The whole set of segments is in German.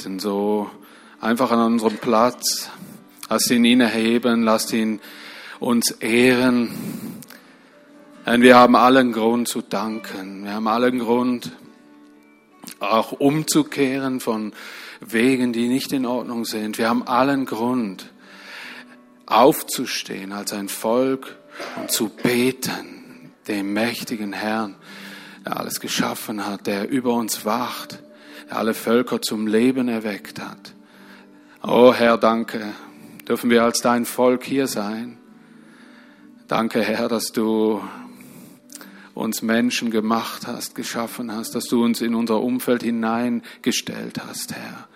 bitten, so einfach an unserem Platz. Lass ihn ihn erheben, lass ihn uns ehren. Denn wir haben allen Grund zu danken. Wir haben allen Grund, auch umzukehren von Wegen, die nicht in Ordnung sind. Wir haben allen Grund, aufzustehen als ein Volk und zu beten, dem mächtigen Herrn, der alles geschaffen hat, der über uns wacht, alle Völker zum Leben erweckt hat. Oh Herr, danke, dürfen wir als dein Volk hier sein. Danke, Herr, dass du uns Menschen gemacht hast, geschaffen hast, dass du uns in unser Umfeld hineingestellt hast, Herr.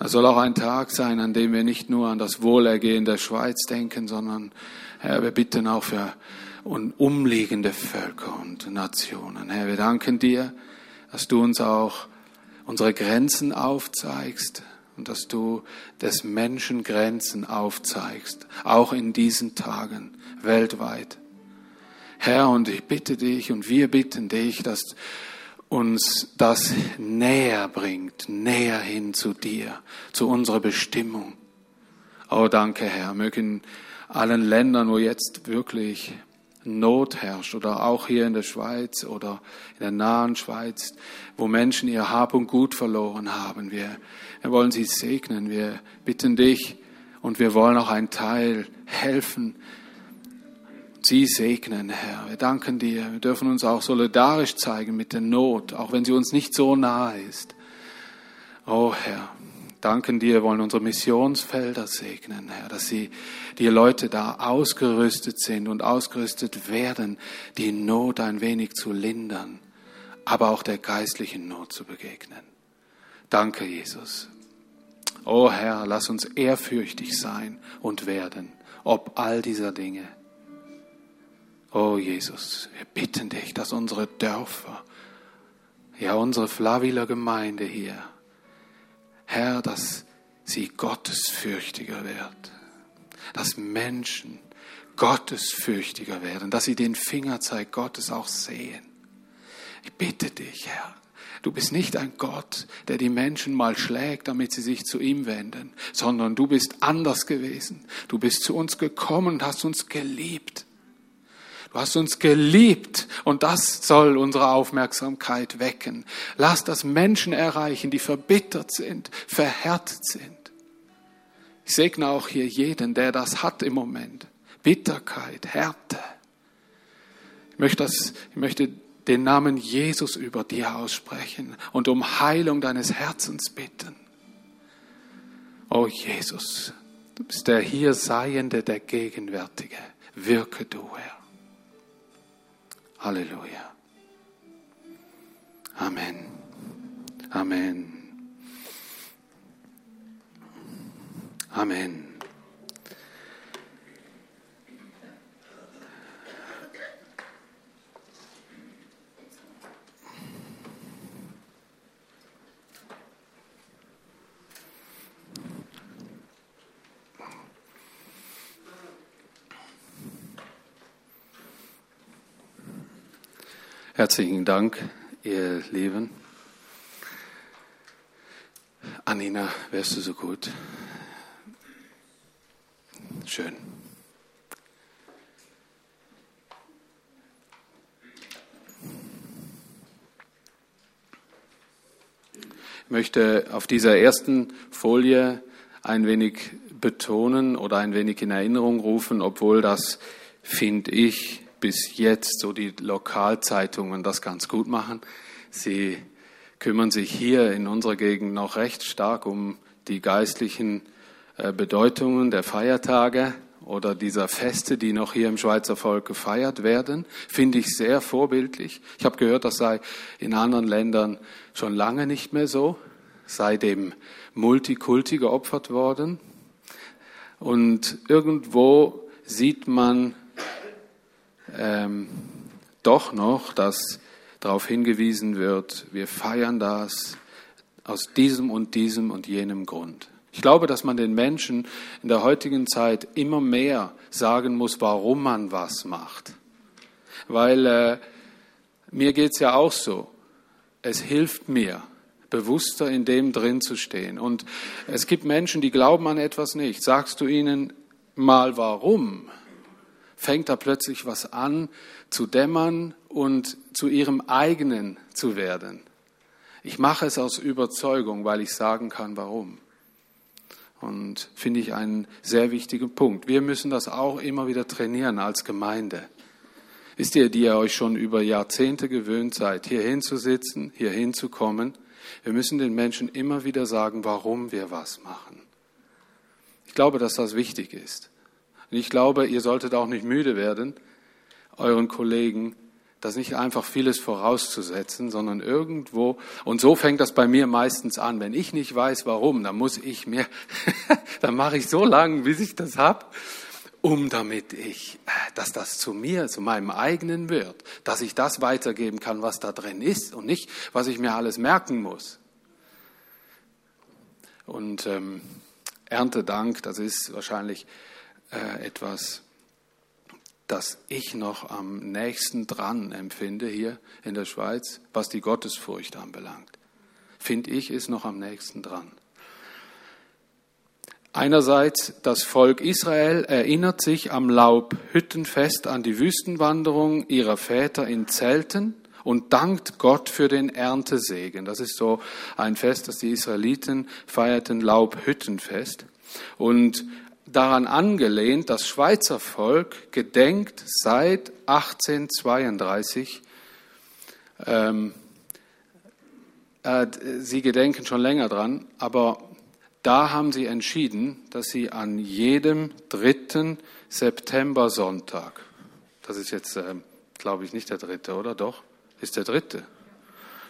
Es soll auch ein Tag sein, an dem wir nicht nur an das Wohlergehen der Schweiz denken, sondern, Herr, wir bitten auch für umliegende Völker und Nationen. Herr, wir danken dir, dass du uns auch unsere Grenzen aufzeigst und dass du des Menschen Grenzen aufzeigst, auch in diesen Tagen weltweit. Herr, und ich bitte dich und wir bitten dich, dass uns das näher bringt, näher hin zu dir, zu unserer Bestimmung. Oh, danke, Herr. Mögen allen Ländern, wo jetzt wirklich Not herrscht oder auch hier in der Schweiz oder in der nahen Schweiz, wo Menschen ihr Hab und Gut verloren haben. Wir, wir wollen sie segnen. Wir bitten dich und wir wollen auch einen Teil helfen, Sie segnen, Herr. Wir danken dir. Wir dürfen uns auch solidarisch zeigen mit der Not, auch wenn sie uns nicht so nahe ist. Oh Herr, danken dir, wollen unsere Missionsfelder segnen, Herr, dass sie, die Leute da ausgerüstet sind und ausgerüstet werden, die Not ein wenig zu lindern, aber auch der geistlichen Not zu begegnen. Danke, Jesus. Oh Herr, lass uns ehrfürchtig sein und werden, ob all dieser Dinge. Oh Jesus, wir bitten dich, dass unsere Dörfer, ja unsere Flaviler Gemeinde hier, Herr, dass sie gottesfürchtiger wird, dass Menschen gottesfürchtiger werden, dass sie den Fingerzeig Gottes auch sehen. Ich bitte dich, Herr, du bist nicht ein Gott, der die Menschen mal schlägt, damit sie sich zu ihm wenden, sondern du bist anders gewesen. Du bist zu uns gekommen und hast uns geliebt. Du hast uns geliebt und das soll unsere Aufmerksamkeit wecken. Lass das Menschen erreichen, die verbittert sind, verhärtet sind. Ich segne auch hier jeden, der das hat im Moment. Bitterkeit, Härte. Ich möchte, das, ich möchte den Namen Jesus über dir aussprechen und um Heilung deines Herzens bitten. Oh Jesus, du bist der hier Seiende, der Gegenwärtige. Wirke du, Herr. Halleluja. Amen. Amen. Amen. Herzlichen Dank, ihr Lieben. Anina, wärst du so gut? Schön. Ich möchte auf dieser ersten Folie ein wenig betonen oder ein wenig in Erinnerung rufen, obwohl das, finde ich, bis jetzt so die Lokalzeitungen das ganz gut machen. Sie kümmern sich hier in unserer Gegend noch recht stark um die geistlichen äh, Bedeutungen der Feiertage oder dieser Feste, die noch hier im Schweizer Volk gefeiert werden, finde ich sehr vorbildlich. Ich habe gehört, das sei in anderen Ländern schon lange nicht mehr so, sei dem Multikulti geopfert worden. Und irgendwo sieht man ähm, doch noch, dass darauf hingewiesen wird, wir feiern das aus diesem und diesem und jenem Grund. Ich glaube, dass man den Menschen in der heutigen Zeit immer mehr sagen muss, warum man was macht. Weil äh, mir geht's ja auch so. Es hilft mir bewusster in dem drin zu stehen. Und es gibt Menschen, die glauben an etwas nicht. Sagst du ihnen mal warum, fängt da plötzlich was an zu dämmern und zu ihrem eigenen zu werden. Ich mache es aus Überzeugung, weil ich sagen kann, warum. Und finde ich einen sehr wichtigen Punkt. Wir müssen das auch immer wieder trainieren als Gemeinde. Wisst ihr, die ihr euch schon über Jahrzehnte gewöhnt seid, hier hinzusitzen, hier hinzukommen, wir müssen den Menschen immer wieder sagen, warum wir was machen. Ich glaube, dass das wichtig ist. Und ich glaube, ihr solltet auch nicht müde werden, euren Kollegen das nicht einfach vieles vorauszusetzen, sondern irgendwo, und so fängt das bei mir meistens an, wenn ich nicht weiß, warum, dann muss ich mir, dann mache ich so lange, bis ich das hab, um damit ich, dass das zu mir, zu meinem eigenen wird, dass ich das weitergeben kann, was da drin ist und nicht, was ich mir alles merken muss. Und ähm, Erntedank, das ist wahrscheinlich äh, etwas, das ich noch am nächsten dran empfinde hier in der Schweiz, was die Gottesfurcht anbelangt. Finde ich, ist noch am nächsten dran. Einerseits, das Volk Israel erinnert sich am Laubhüttenfest an die Wüstenwanderung ihrer Väter in Zelten und dankt Gott für den Erntesegen. Das ist so ein Fest, das die Israeliten feierten, Laubhüttenfest. Und daran angelehnt, das Schweizer Volk gedenkt seit 1832, ähm, äh, sie gedenken schon länger dran, aber da haben sie entschieden, dass sie an jedem dritten September-Sonntag, das ist jetzt, äh, glaube ich, nicht der dritte, oder doch? Ist der dritte?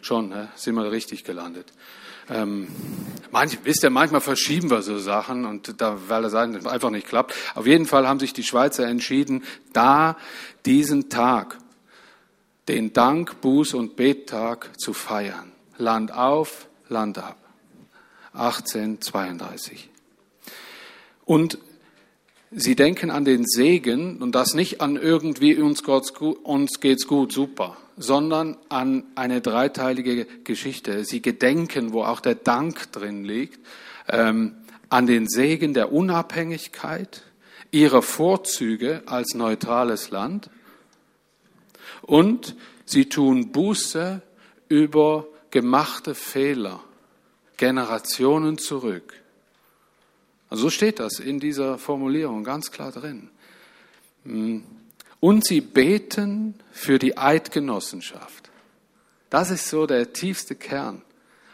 Schon, ne? sind wir richtig gelandet. Ähm, manch, wisst ihr, manchmal verschieben wir so Sachen und da, weil das einfach nicht klappt. Auf jeden Fall haben sich die Schweizer entschieden, da diesen Tag, den Dank, Buß und Bettag zu feiern. Land auf, Land ab. 1832. Und sie denken an den Segen und das nicht an irgendwie uns, uns geht's gut, super, sondern an eine dreiteilige Geschichte. Sie gedenken, wo auch der Dank drin liegt, ähm, an den Segen der Unabhängigkeit, ihrer Vorzüge als neutrales Land und sie tun Buße über gemachte Fehler, Generationen zurück. Also so steht das in dieser Formulierung ganz klar drin. Hm. Und sie beten für die Eidgenossenschaft. Das ist so der tiefste Kern,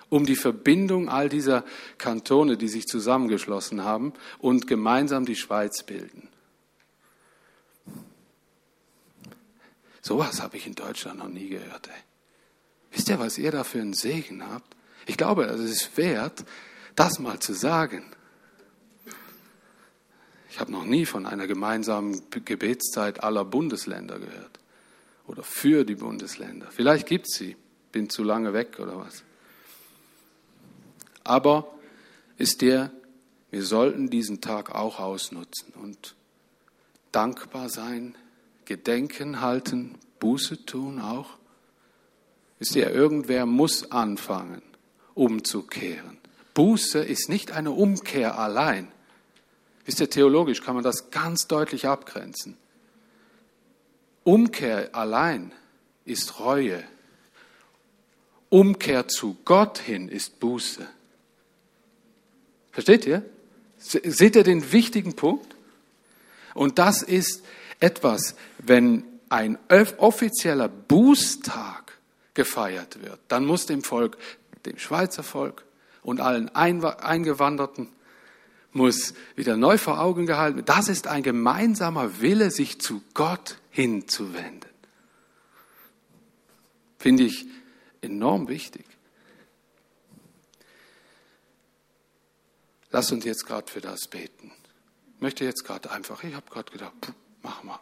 um die Verbindung all dieser Kantone, die sich zusammengeschlossen haben und gemeinsam die Schweiz bilden. Sowas habe ich in Deutschland noch nie gehört. Ey. Wisst ihr, was ihr da für einen Segen habt? Ich glaube, es ist wert, das mal zu sagen. Ich habe noch nie von einer gemeinsamen Gebetszeit aller Bundesländer gehört. Oder für die Bundesländer. Vielleicht gibt es sie. Bin zu lange weg oder was. Aber ist der, wir sollten diesen Tag auch ausnutzen und dankbar sein, Gedenken halten, Buße tun auch. Ist der, irgendwer muss anfangen, umzukehren. Buße ist nicht eine Umkehr allein. Wisst ihr, theologisch kann man das ganz deutlich abgrenzen. Umkehr allein ist Reue. Umkehr zu Gott hin ist Buße. Versteht ihr? Seht ihr den wichtigen Punkt? Und das ist etwas, wenn ein offizieller Bußtag gefeiert wird, dann muss dem Volk, dem Schweizer Volk und allen Eingewanderten muss wieder neu vor Augen gehalten werden. Das ist ein gemeinsamer Wille, sich zu Gott hinzuwenden. Finde ich enorm wichtig. Lass uns jetzt gerade für das beten. Ich möchte jetzt gerade einfach, ich habe gerade gedacht, mach mal.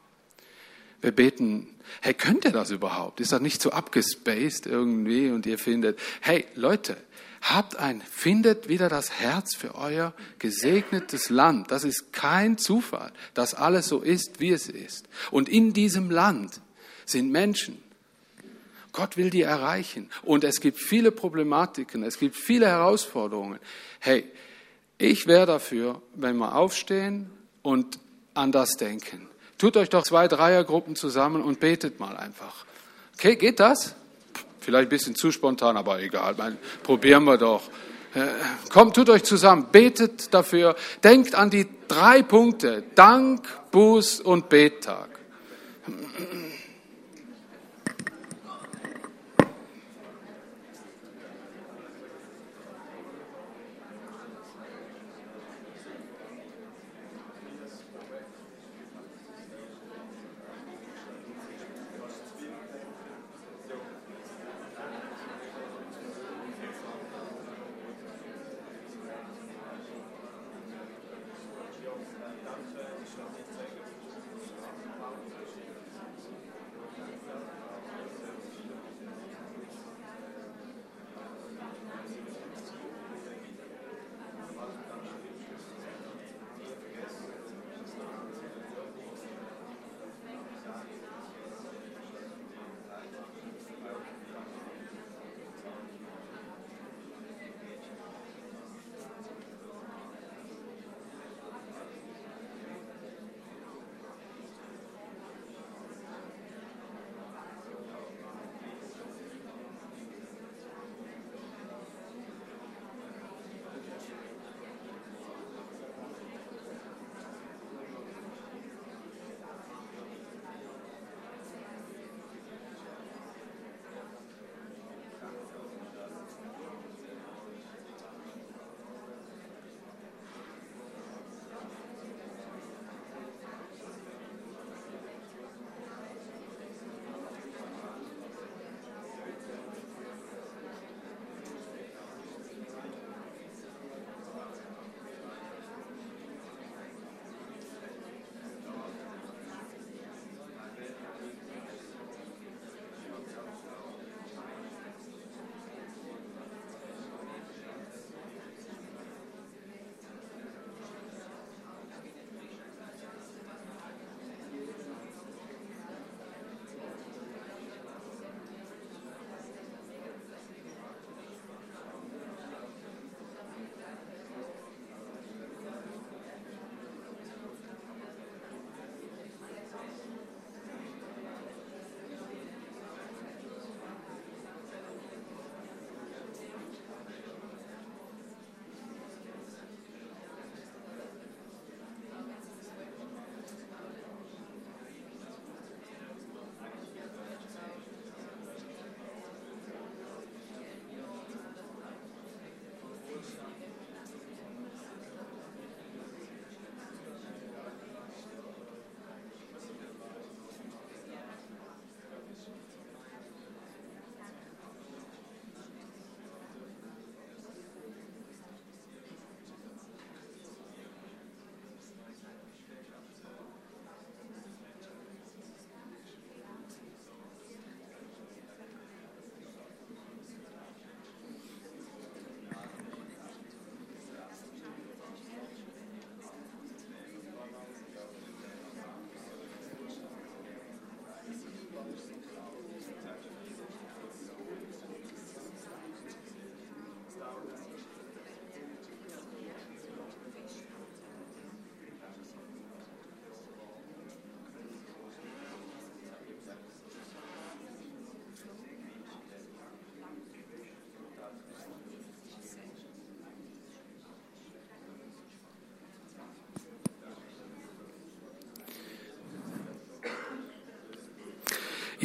Wir beten, hey, könnt ihr das überhaupt? Ist das nicht so abgespaced irgendwie und ihr findet, hey Leute, Habt ein, findet wieder das Herz für euer gesegnetes Land. Das ist kein Zufall, dass alles so ist, wie es ist. Und in diesem Land sind Menschen. Gott will die erreichen. Und es gibt viele Problematiken, es gibt viele Herausforderungen. Hey, ich wäre dafür, wenn wir aufstehen und an das denken. Tut euch doch zwei Dreiergruppen zusammen und betet mal einfach. Okay, geht das? Vielleicht ein bisschen zu spontan, aber egal. Meine, probieren wir doch. Äh, kommt, tut euch zusammen, betet dafür, denkt an die drei Punkte, Dank, Buß und Bettag.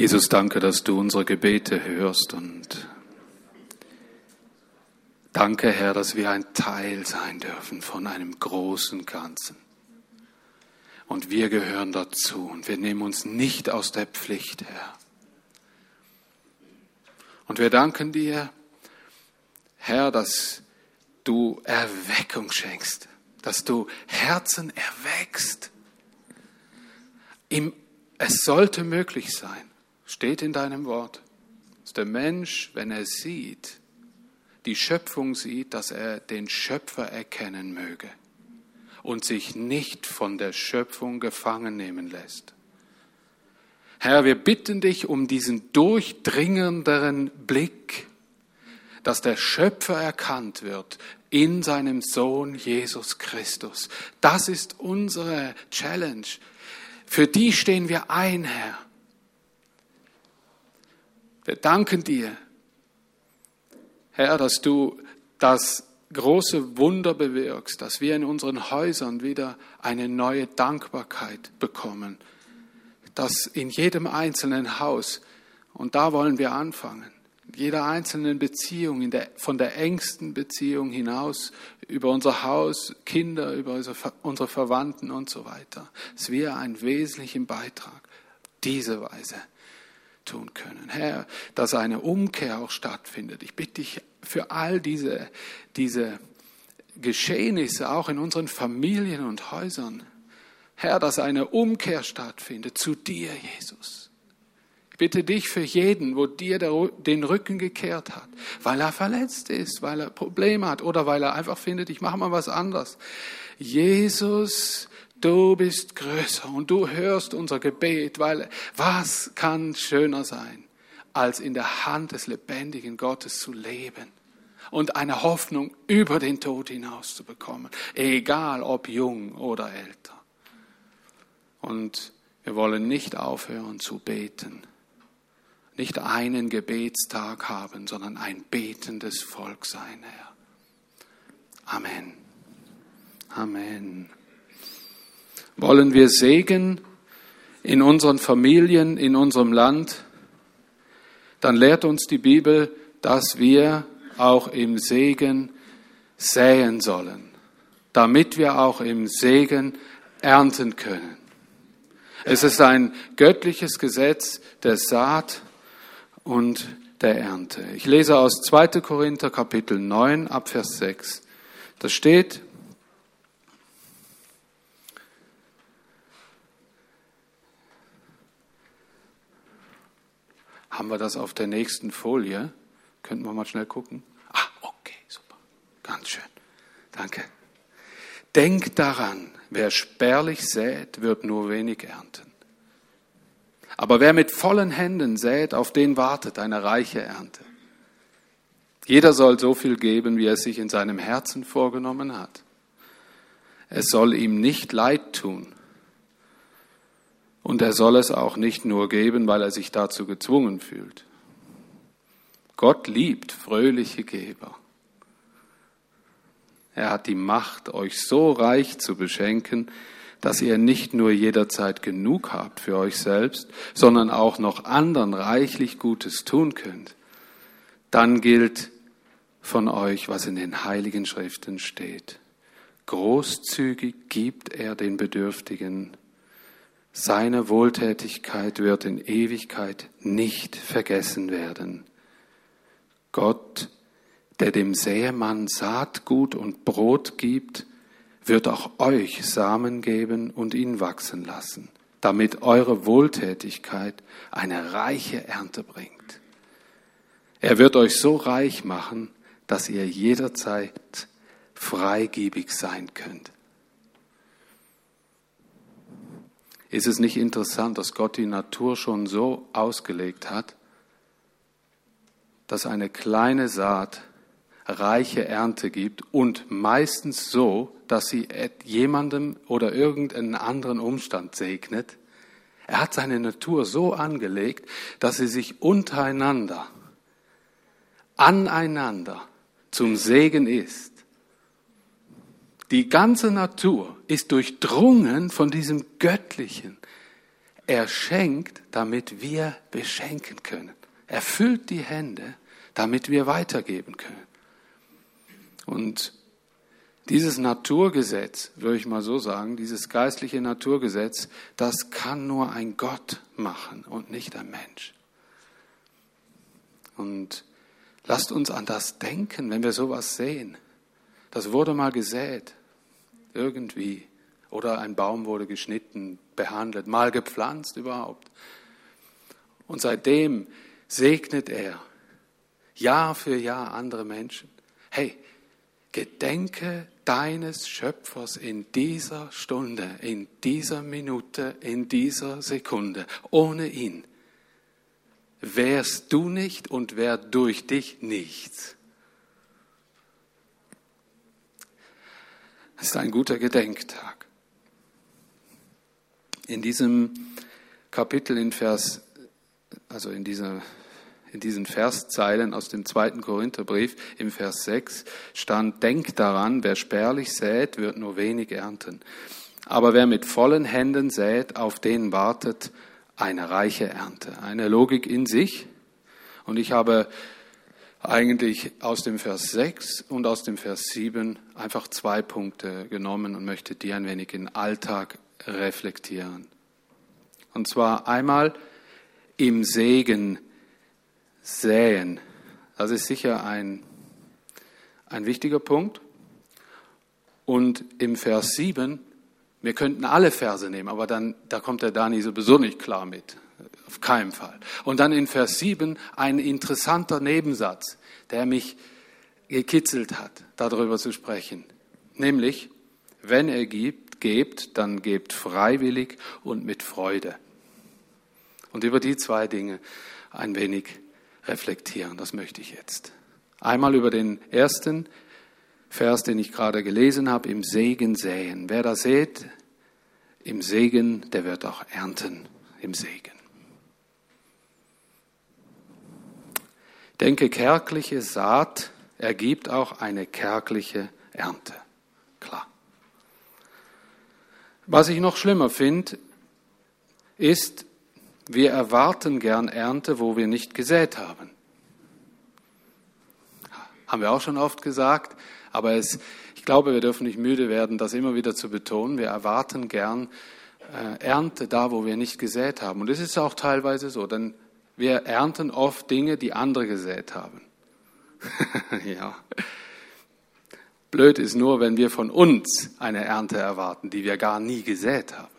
Jesus, danke, dass du unsere Gebete hörst und danke, Herr, dass wir ein Teil sein dürfen von einem großen Ganzen. Und wir gehören dazu und wir nehmen uns nicht aus der Pflicht, Herr. Und wir danken dir, Herr, dass du Erweckung schenkst, dass du Herzen erweckst. es sollte möglich sein, Steht in deinem Wort, dass der Mensch, wenn er sieht, die Schöpfung sieht, dass er den Schöpfer erkennen möge und sich nicht von der Schöpfung gefangen nehmen lässt. Herr, wir bitten dich um diesen durchdringenderen Blick, dass der Schöpfer erkannt wird in seinem Sohn Jesus Christus. Das ist unsere Challenge. Für die stehen wir ein, Herr. Wir danken dir, Herr, dass du das große Wunder bewirkst, dass wir in unseren Häusern wieder eine neue Dankbarkeit bekommen dass in jedem einzelnen Haus, und da wollen wir anfangen, jeder einzelnen Beziehung, der, von der engsten Beziehung hinaus, über unser Haus, Kinder, über unsere Verwandten und so weiter, dass wir einen wesentlichen Beitrag diese Weise tun können. Herr, dass eine Umkehr auch stattfindet. Ich bitte dich für all diese, diese Geschehnisse auch in unseren Familien und Häusern, Herr, dass eine Umkehr stattfindet zu dir, Jesus. Ich bitte dich für jeden, wo dir den Rücken gekehrt hat, weil er verletzt ist, weil er Probleme hat oder weil er einfach findet, ich mache mal was anderes. Jesus, du bist größer und du hörst unser Gebet, weil was kann schöner sein, als in der Hand des lebendigen Gottes zu leben? und eine Hoffnung über den Tod hinaus zu bekommen, egal ob jung oder älter. Und wir wollen nicht aufhören zu beten. Nicht einen Gebetstag haben, sondern ein betendes Volk sein, Herr. Amen. Amen. Wollen wir Segen in unseren Familien, in unserem Land, dann lehrt uns die Bibel, dass wir auch im Segen säen sollen, damit wir auch im Segen ernten können. Es ist ein göttliches Gesetz der Saat und der Ernte. Ich lese aus 2. Korinther Kapitel 9 ab Vers 6. Da steht, haben wir das auf der nächsten Folie? Könnten wir mal schnell gucken? Ah, okay, super. Ganz schön. Danke. Denk daran, Wer spärlich sät, wird nur wenig ernten. Aber wer mit vollen Händen sät, auf den wartet eine reiche Ernte. Jeder soll so viel geben, wie er sich in seinem Herzen vorgenommen hat. Es soll ihm nicht leid tun. Und er soll es auch nicht nur geben, weil er sich dazu gezwungen fühlt. Gott liebt fröhliche Geber. Er hat die Macht, euch so reich zu beschenken, dass ihr nicht nur jederzeit genug habt für euch selbst, sondern auch noch anderen reichlich Gutes tun könnt. Dann gilt von euch, was in den heiligen Schriften steht. Großzügig gibt er den Bedürftigen. Seine Wohltätigkeit wird in Ewigkeit nicht vergessen werden. Gott der dem Sämann Saatgut und Brot gibt, wird auch euch Samen geben und ihn wachsen lassen, damit eure Wohltätigkeit eine reiche Ernte bringt. Er wird euch so reich machen, dass ihr jederzeit freigebig sein könnt. Ist es nicht interessant, dass Gott die Natur schon so ausgelegt hat, dass eine kleine Saat reiche Ernte gibt und meistens so, dass sie jemandem oder irgendeinen anderen Umstand segnet. Er hat seine Natur so angelegt, dass sie sich untereinander, aneinander zum Segen ist. Die ganze Natur ist durchdrungen von diesem Göttlichen. Er schenkt, damit wir beschenken können. Er füllt die Hände, damit wir weitergeben können. Und dieses Naturgesetz, würde ich mal so sagen, dieses geistliche Naturgesetz, das kann nur ein Gott machen und nicht ein Mensch. Und lasst uns an das denken, wenn wir sowas sehen. Das wurde mal gesät, irgendwie. Oder ein Baum wurde geschnitten, behandelt, mal gepflanzt überhaupt. Und seitdem segnet er Jahr für Jahr andere Menschen. Hey, Gedenke deines Schöpfers in dieser Stunde, in dieser Minute, in dieser Sekunde. Ohne ihn wärst du nicht und wär durch dich nichts. Ist ein guter Gedenktag. In diesem Kapitel in Vers, also in dieser in diesen Verszeilen aus dem zweiten Korintherbrief im Vers 6 stand, denkt daran, wer spärlich sät, wird nur wenig ernten. Aber wer mit vollen Händen sät, auf den wartet eine reiche Ernte. Eine Logik in sich. Und ich habe eigentlich aus dem Vers 6 und aus dem Vers 7 einfach zwei Punkte genommen und möchte die ein wenig in Alltag reflektieren. Und zwar einmal im Segen säen. Das ist sicher ein, ein wichtiger Punkt. Und im Vers 7, wir könnten alle Verse nehmen, aber dann, da kommt der Dani sowieso nicht klar mit. Auf keinen Fall. Und dann in Vers 7 ein interessanter Nebensatz, der mich gekitzelt hat, darüber zu sprechen. Nämlich, wenn er gibt, gebt, dann gebt freiwillig und mit Freude. Und über die zwei Dinge ein wenig reflektieren. Das möchte ich jetzt. Einmal über den ersten Vers, den ich gerade gelesen habe, im Segen säen. Wer da sät, im Segen, der wird auch ernten im Segen. Denke, kärgliche Saat ergibt auch eine kärgliche Ernte. Klar. Was ich noch schlimmer finde, ist, wir erwarten gern Ernte, wo wir nicht gesät haben. Haben wir auch schon oft gesagt, aber es, ich glaube, wir dürfen nicht müde werden, das immer wieder zu betonen. Wir erwarten gern äh, Ernte da, wo wir nicht gesät haben. Und es ist auch teilweise so, denn wir ernten oft Dinge, die andere gesät haben. ja. Blöd ist nur, wenn wir von uns eine Ernte erwarten, die wir gar nie gesät haben.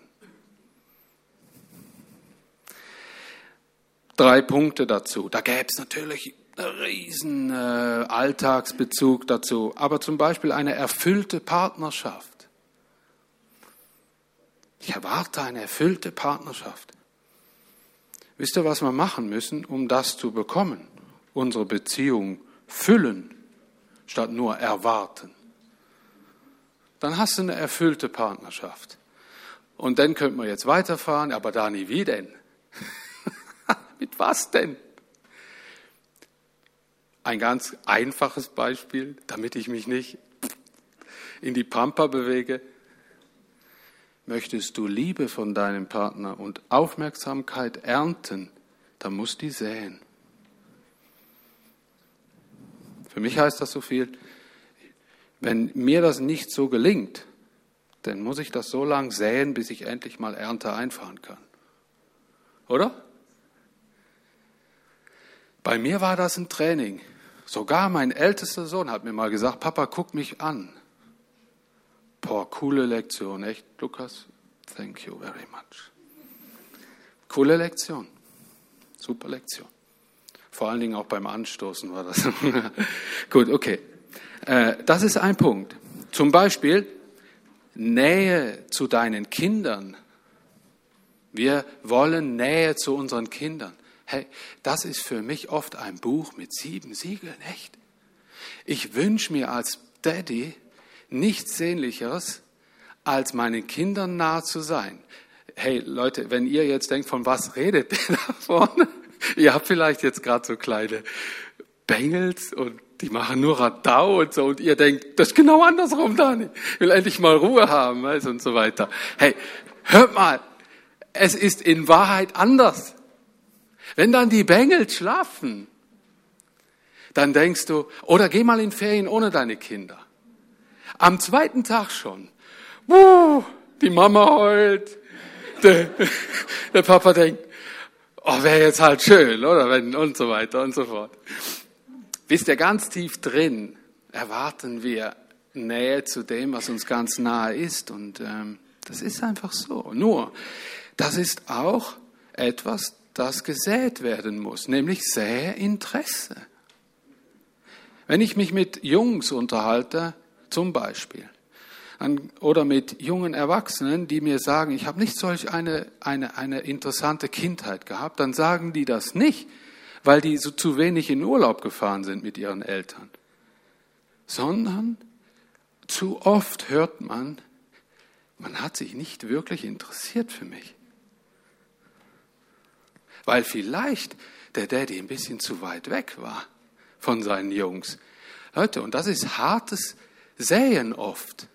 drei Punkte dazu. Da gäbe es natürlich einen riesen äh, Alltagsbezug dazu, aber zum Beispiel eine erfüllte Partnerschaft. Ich erwarte eine erfüllte Partnerschaft. Wisst ihr, was wir machen müssen, um das zu bekommen? Unsere Beziehung füllen, statt nur erwarten. Dann hast du eine erfüllte Partnerschaft. Und dann könnte man jetzt weiterfahren, aber Dani, wie denn? Mit was denn? Ein ganz einfaches Beispiel, damit ich mich nicht in die Pampa bewege. Möchtest du Liebe von deinem Partner und Aufmerksamkeit ernten, dann musst du säen. Für mich heißt das so viel, wenn mir das nicht so gelingt, dann muss ich das so lang säen, bis ich endlich mal Ernte einfahren kann. Oder? Bei mir war das ein Training. Sogar mein ältester Sohn hat mir mal gesagt, Papa, guck mich an. Boah, coole Lektion, echt, Lukas? Thank you very much. Coole Lektion. Super Lektion. Vor allen Dingen auch beim Anstoßen war das. Gut, okay. Äh, das ist ein Punkt. Zum Beispiel Nähe zu deinen Kindern. Wir wollen Nähe zu unseren Kindern. Hey, das ist für mich oft ein Buch mit sieben Siegeln, echt. Ich wünsche mir als Daddy nichts Sehnlicheres, als meinen Kindern nahe zu sein. Hey Leute, wenn ihr jetzt denkt, von was redet der da vorne? Ihr habt vielleicht jetzt gerade so kleine Bengels und die machen nur Radau und so und ihr denkt, das ist genau andersrum, Dani. Ich will endlich mal Ruhe haben also und so weiter. Hey, hört mal, es ist in Wahrheit anders. Wenn dann die Bengel schlafen, dann denkst du, oder geh mal in Ferien ohne deine Kinder. Am zweiten Tag schon, wuh, die Mama heult, der, der Papa denkt, oh, wäre jetzt halt schön, oder? Und so weiter und so fort. Wisst ihr, ganz tief drin erwarten wir Nähe zu dem, was uns ganz nahe ist. Und ähm, das ist einfach so. Nur, das ist auch etwas, das gesät werden muss, nämlich sähe Interesse. Wenn ich mich mit Jungs unterhalte, zum Beispiel. Oder mit jungen Erwachsenen, die mir sagen, ich habe nicht solch eine, eine, eine interessante Kindheit gehabt, dann sagen die das nicht, weil die so zu wenig in Urlaub gefahren sind mit ihren Eltern, sondern zu oft hört man, man hat sich nicht wirklich interessiert für mich. Weil vielleicht der Daddy ein bisschen zu weit weg war von seinen Jungs. Leute, und das ist hartes Säen oft,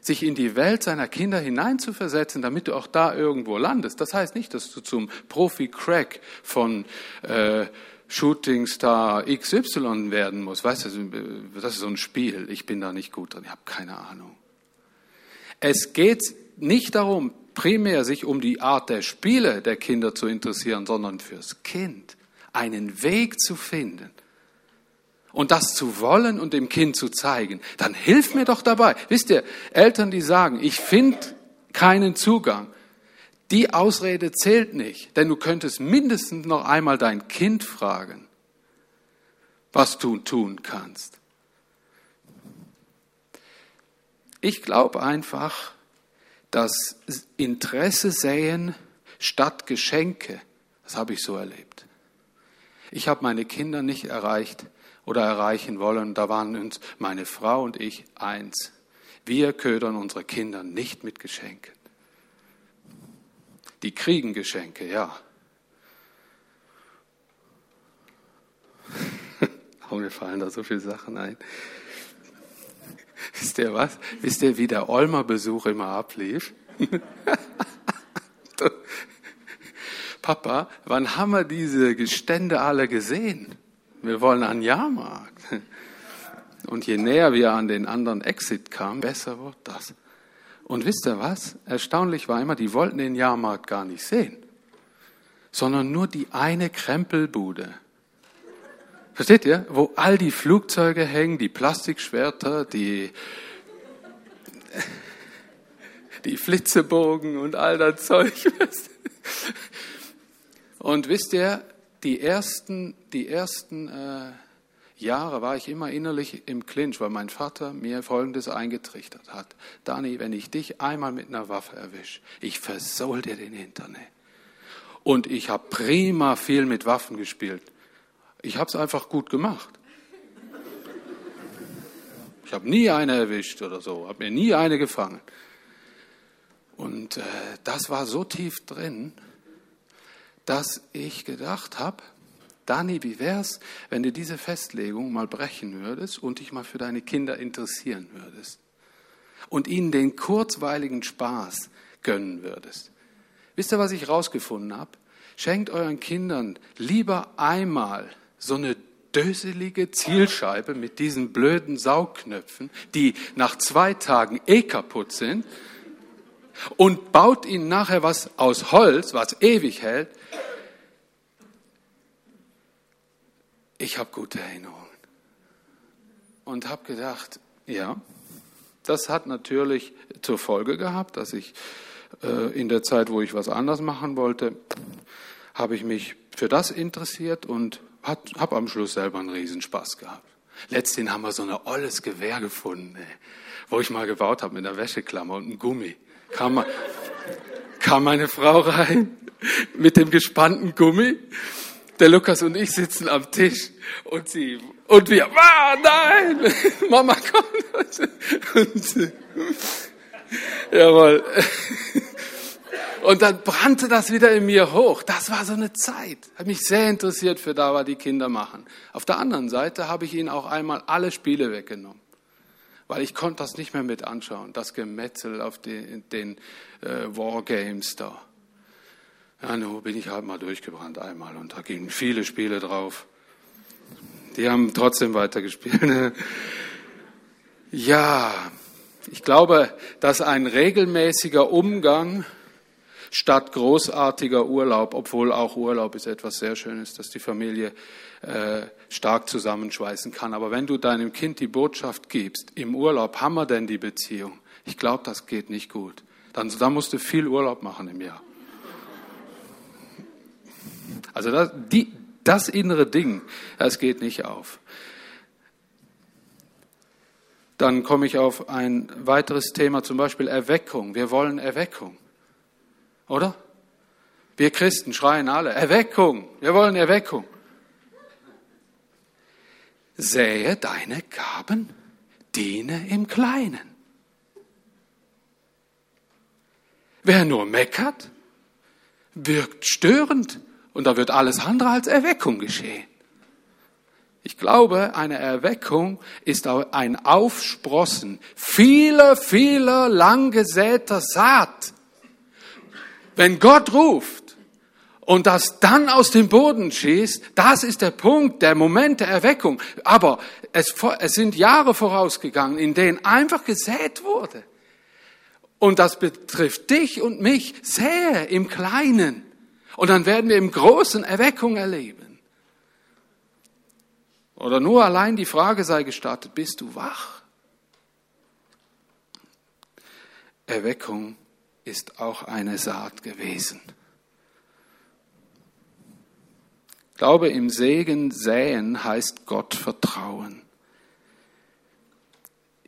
sich in die Welt seiner Kinder hineinzuversetzen, damit du auch da irgendwo landest. Das heißt nicht, dass du zum Profi-Crack von äh, Shooting Star XY werden musst. Weißt du, das ist so ein Spiel. Ich bin da nicht gut drin. Ich habe keine Ahnung. Es geht nicht darum, primär sich um die Art der Spiele der Kinder zu interessieren, sondern fürs Kind einen Weg zu finden und das zu wollen und dem Kind zu zeigen, dann hilf mir doch dabei. Wisst ihr, Eltern, die sagen, ich finde keinen Zugang, die Ausrede zählt nicht, denn du könntest mindestens noch einmal dein Kind fragen, was du tun kannst. Ich glaube einfach, dass Interesse säen statt Geschenke, das habe ich so erlebt. Ich habe meine Kinder nicht erreicht oder erreichen wollen. Da waren uns meine Frau und ich eins. Wir ködern unsere Kinder nicht mit Geschenken. Die kriegen Geschenke, ja. Oh, mir fallen da so viele Sachen ein. Wisst ihr was? Wisst ihr, wie der Olmer-Besuch immer ablief? Papa, wann haben wir diese Gestände alle gesehen? Wir wollen einen Jahrmarkt. Und je näher wir an den anderen Exit kamen, besser wird das. Und wisst ihr was? Erstaunlich war immer, die wollten den Jahrmarkt gar nicht sehen, sondern nur die eine Krempelbude. Versteht ihr? Wo all die Flugzeuge hängen, die Plastikschwerter, die, die Flitzebogen und all das Zeug. Und wisst ihr, die ersten, die ersten äh, Jahre war ich immer innerlich im Clinch, weil mein Vater mir Folgendes eingetrichtert hat. Dani, wenn ich dich einmal mit einer Waffe erwische, ich versohl dir den Hintern. Und ich habe prima viel mit Waffen gespielt. Ich habe es einfach gut gemacht. Ich habe nie eine erwischt oder so, habe mir nie eine gefangen. Und äh, das war so tief drin, dass ich gedacht habe, Dani, wie wär's, wenn du diese Festlegung mal brechen würdest und dich mal für deine Kinder interessieren würdest und ihnen den kurzweiligen Spaß gönnen würdest? Wisst ihr, was ich rausgefunden habe? Schenkt euren Kindern lieber einmal so eine döselige Zielscheibe mit diesen blöden Saugknöpfen, die nach zwei Tagen eh kaputt sind, und baut ihnen nachher was aus Holz, was ewig hält, ich habe gute Erinnerungen. Und habe gedacht, ja, das hat natürlich zur Folge gehabt, dass ich äh, in der Zeit, wo ich was anders machen wollte, habe ich mich für das interessiert und habe am Schluss selber einen Riesenspaß gehabt. Letztens haben wir so ein olles Gewehr gefunden, ey, wo ich mal gebaut habe mit einer Wäscheklammer und einem Gummi. Kam, kam meine Frau rein mit dem gespannten Gummi der Lukas und ich sitzen am Tisch und sie und wir, ah, nein, Mama kommt. Und, jawohl. Und dann brannte das wieder in mir hoch. Das war so eine Zeit. Hat mich sehr interessiert für da, was die Kinder machen. Auf der anderen Seite habe ich ihnen auch einmal alle Spiele weggenommen. Weil ich konnte das nicht mehr mit anschauen. Das Gemetzel auf den, den äh, Wargames da. Ja, nun bin ich halt mal durchgebrannt einmal und da gingen viele Spiele drauf. Die haben trotzdem weitergespielt. ja, ich glaube, dass ein regelmäßiger Umgang statt großartiger Urlaub, obwohl auch Urlaub ist etwas sehr Schönes, dass die Familie äh, stark zusammenschweißen kann. Aber wenn du deinem Kind die Botschaft gibst, im Urlaub haben wir denn die Beziehung, ich glaube, das geht nicht gut. Dann, dann musst du viel Urlaub machen im Jahr. Also das, die, das innere Ding, das geht nicht auf. dann komme ich auf ein weiteres Thema, zum Beispiel Erweckung. Wir wollen Erweckung. Oder? Wir Christen schreien alle, Erweckung, wir wollen Erweckung. Sähe deine Gaben, diene im Kleinen. Wer nur meckert, wirkt störend und da wird alles andere als Erweckung geschehen. Ich glaube, eine Erweckung ist ein Aufsprossen vieler, vieler lang gesäter Saat. Wenn Gott ruft und das dann aus dem Boden schießt, das ist der Punkt, der Moment der Erweckung. Aber es, es sind Jahre vorausgegangen, in denen einfach gesät wurde. Und das betrifft dich und mich sehr im Kleinen. Und dann werden wir im Großen Erweckung erleben. Oder nur allein die Frage sei gestattet, bist du wach? Erweckung ist auch eine Saat gewesen. Glaube im Segen säen heißt Gott vertrauen,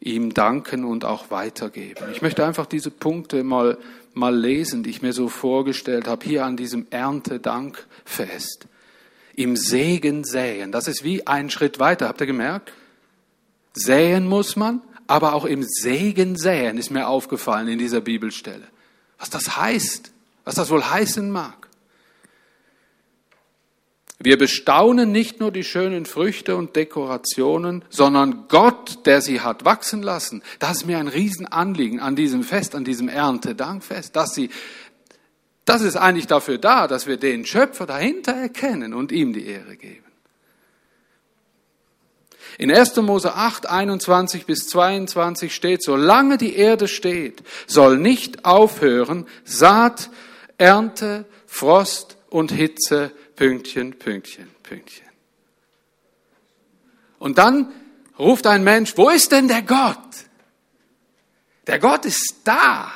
ihm danken und auch weitergeben. Ich möchte einfach diese Punkte mal, mal lesen, die ich mir so vorgestellt habe, hier an diesem Erntedankfest im Segen säen. Das ist wie ein Schritt weiter. Habt ihr gemerkt? Säen muss man, aber auch im Segen säen ist mir aufgefallen in dieser Bibelstelle. Was das heißt, was das wohl heißen mag. Wir bestaunen nicht nur die schönen Früchte und Dekorationen, sondern Gott, der sie hat wachsen lassen. Das ist mir ein Riesenanliegen an diesem Fest, an diesem Erntedankfest, dass sie das ist eigentlich dafür da, dass wir den Schöpfer dahinter erkennen und ihm die Ehre geben. In 1. Mose 8, 21 bis 22 steht, solange die Erde steht, soll nicht aufhören Saat, Ernte, Frost und Hitze, Pünktchen, Pünktchen, Pünktchen. Und dann ruft ein Mensch, wo ist denn der Gott? Der Gott ist da,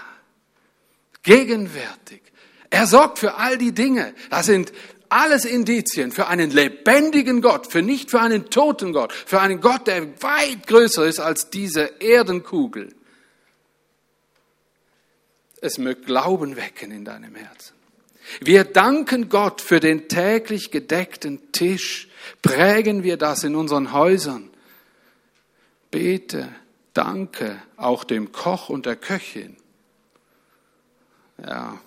gegenwärtig. Er sorgt für all die Dinge. Das sind alles Indizien für einen lebendigen Gott, für nicht für einen toten Gott, für einen Gott, der weit größer ist als diese Erdenkugel. Es möge Glauben wecken in deinem Herzen. Wir danken Gott für den täglich gedeckten Tisch. Prägen wir das in unseren Häusern. Bete, danke auch dem Koch und der Köchin. Ja,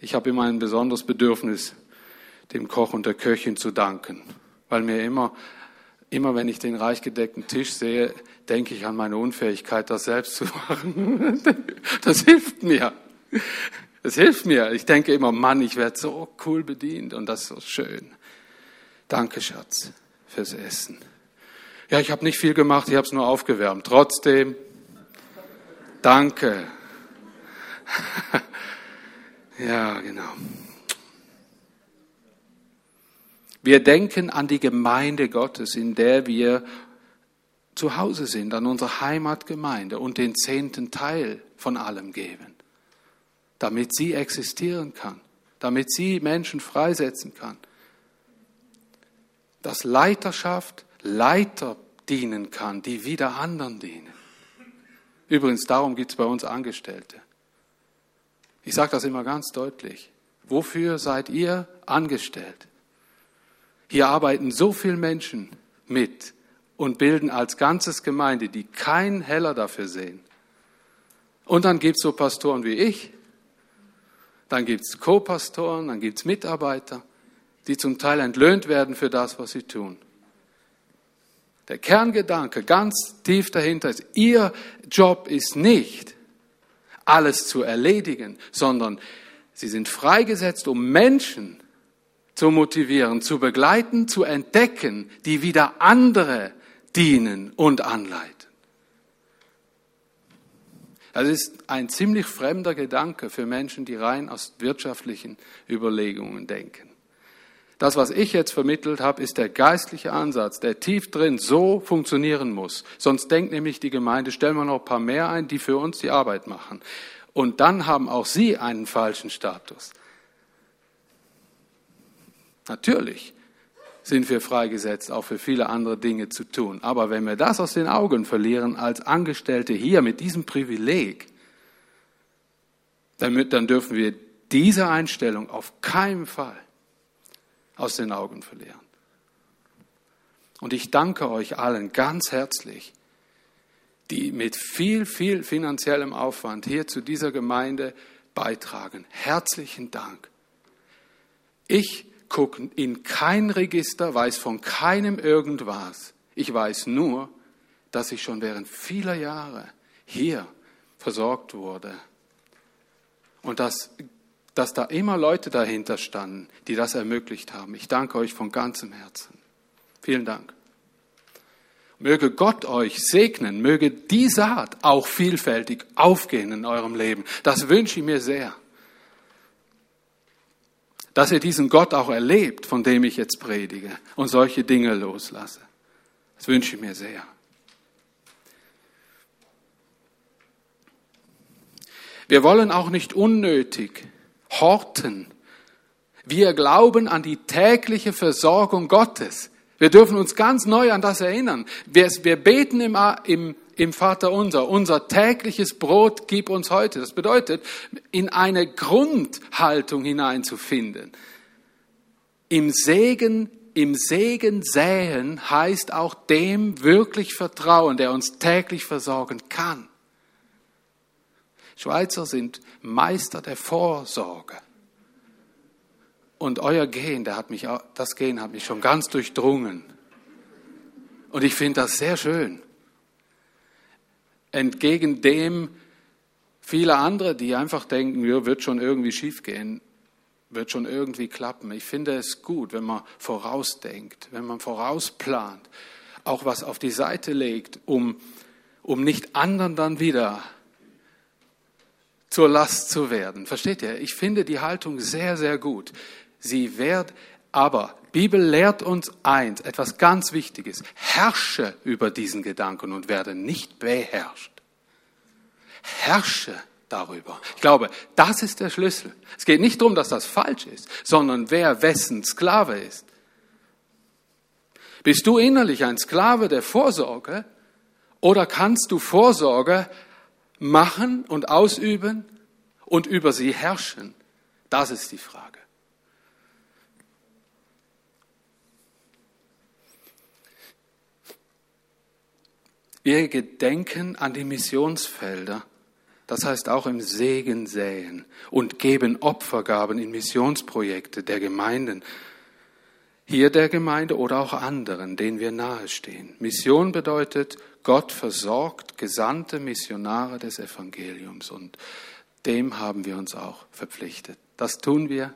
ich habe immer ein besonderes Bedürfnis, dem Koch und der Köchin zu danken, weil mir immer, immer wenn ich den reich gedeckten Tisch sehe, denke ich an meine Unfähigkeit, das selbst zu machen. Das hilft mir. Das hilft mir. Ich denke immer, Mann, ich werde so cool bedient und das ist so schön. Danke, Schatz, fürs Essen. Ja, ich habe nicht viel gemacht, ich habe es nur aufgewärmt. Trotzdem, danke. Ja, genau. Wir denken an die Gemeinde Gottes, in der wir zu Hause sind, an unsere Heimatgemeinde und den zehnten Teil von allem geben, damit sie existieren kann, damit sie Menschen freisetzen kann. Dass Leiterschaft Leiter dienen kann, die wieder anderen dienen. Übrigens, darum gibt es bei uns Angestellte. Ich sage das immer ganz deutlich. Wofür seid ihr angestellt? Hier arbeiten so viele Menschen mit und bilden als ganzes Gemeinde, die keinen Heller dafür sehen. Und dann gibt es so Pastoren wie ich, dann gibt es Co-Pastoren, dann gibt es Mitarbeiter, die zum Teil entlöhnt werden für das, was sie tun. Der Kerngedanke ganz tief dahinter ist, ihr Job ist nicht, alles zu erledigen, sondern sie sind freigesetzt, um Menschen zu motivieren, zu begleiten, zu entdecken, die wieder andere dienen und anleiten. Das ist ein ziemlich fremder Gedanke für Menschen, die rein aus wirtschaftlichen Überlegungen denken. Das, was ich jetzt vermittelt habe, ist der geistliche Ansatz, der tief drin so funktionieren muss. Sonst denkt nämlich die Gemeinde, stellen wir noch ein paar mehr ein, die für uns die Arbeit machen. Und dann haben auch sie einen falschen Status. Natürlich sind wir freigesetzt, auch für viele andere Dinge zu tun. Aber wenn wir das aus den Augen verlieren als Angestellte hier mit diesem Privileg, dann, dann dürfen wir diese Einstellung auf keinen Fall aus den Augen verlieren. Und ich danke euch allen ganz herzlich, die mit viel, viel finanziellem Aufwand hier zu dieser Gemeinde beitragen. Herzlichen Dank. Ich gucke in kein Register, weiß von keinem irgendwas. Ich weiß nur, dass ich schon während vieler Jahre hier versorgt wurde. Und dass, dass da immer Leute dahinter standen, die das ermöglicht haben. Ich danke euch von ganzem Herzen. Vielen Dank. Möge Gott euch segnen, möge die Saat auch vielfältig aufgehen in eurem Leben. Das wünsche ich mir sehr dass ihr diesen Gott auch erlebt, von dem ich jetzt predige und solche Dinge loslasse. Das wünsche ich mir sehr. Wir wollen auch nicht unnötig horten. Wir glauben an die tägliche Versorgung Gottes. Wir dürfen uns ganz neu an das erinnern. Wir, wir beten im, im im Vater unser. Unser tägliches Brot gib uns heute. Das bedeutet, in eine Grundhaltung hineinzufinden. Im Segen, im Segen säen heißt auch dem wirklich vertrauen, der uns täglich versorgen kann. Schweizer sind Meister der Vorsorge. Und euer Gen, der hat mich, das Gen hat mich schon ganz durchdrungen. Und ich finde das sehr schön entgegen dem viele andere, die einfach denken, ja, wird schon irgendwie schiefgehen, wird schon irgendwie klappen. Ich finde es gut, wenn man vorausdenkt, wenn man vorausplant, auch was auf die Seite legt, um, um nicht anderen dann wieder zur Last zu werden. Versteht ihr? Ich finde die Haltung sehr, sehr gut. Sie wird, aber Bibel lehrt uns eins, etwas ganz Wichtiges. Herrsche über diesen Gedanken und werde nicht beherrscht. Herrsche darüber. Ich glaube, das ist der Schlüssel. Es geht nicht darum, dass das falsch ist, sondern wer wessen Sklave ist. Bist du innerlich ein Sklave der Vorsorge oder kannst du Vorsorge machen und ausüben und über sie herrschen? Das ist die Frage. Wir gedenken an die Missionsfelder, das heißt auch im Segen säen und geben Opfergaben in Missionsprojekte der Gemeinden, hier der Gemeinde oder auch anderen, denen wir nahestehen. Mission bedeutet, Gott versorgt gesandte Missionare des Evangeliums und dem haben wir uns auch verpflichtet. Das tun wir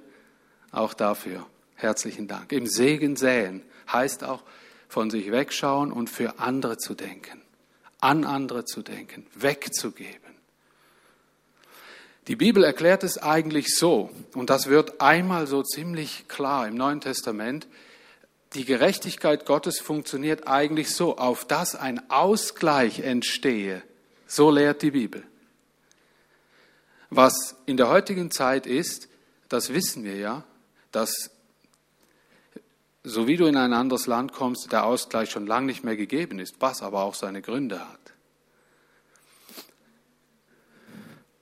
auch dafür. Herzlichen Dank. Im Segen säen heißt auch von sich wegschauen und für andere zu denken an andere zu denken, wegzugeben. Die Bibel erklärt es eigentlich so, und das wird einmal so ziemlich klar im Neuen Testament, die Gerechtigkeit Gottes funktioniert eigentlich so, auf dass ein Ausgleich entstehe. So lehrt die Bibel. Was in der heutigen Zeit ist, das wissen wir ja, dass so wie du in ein anderes Land kommst, der Ausgleich schon lange nicht mehr gegeben ist, was aber auch seine Gründe hat.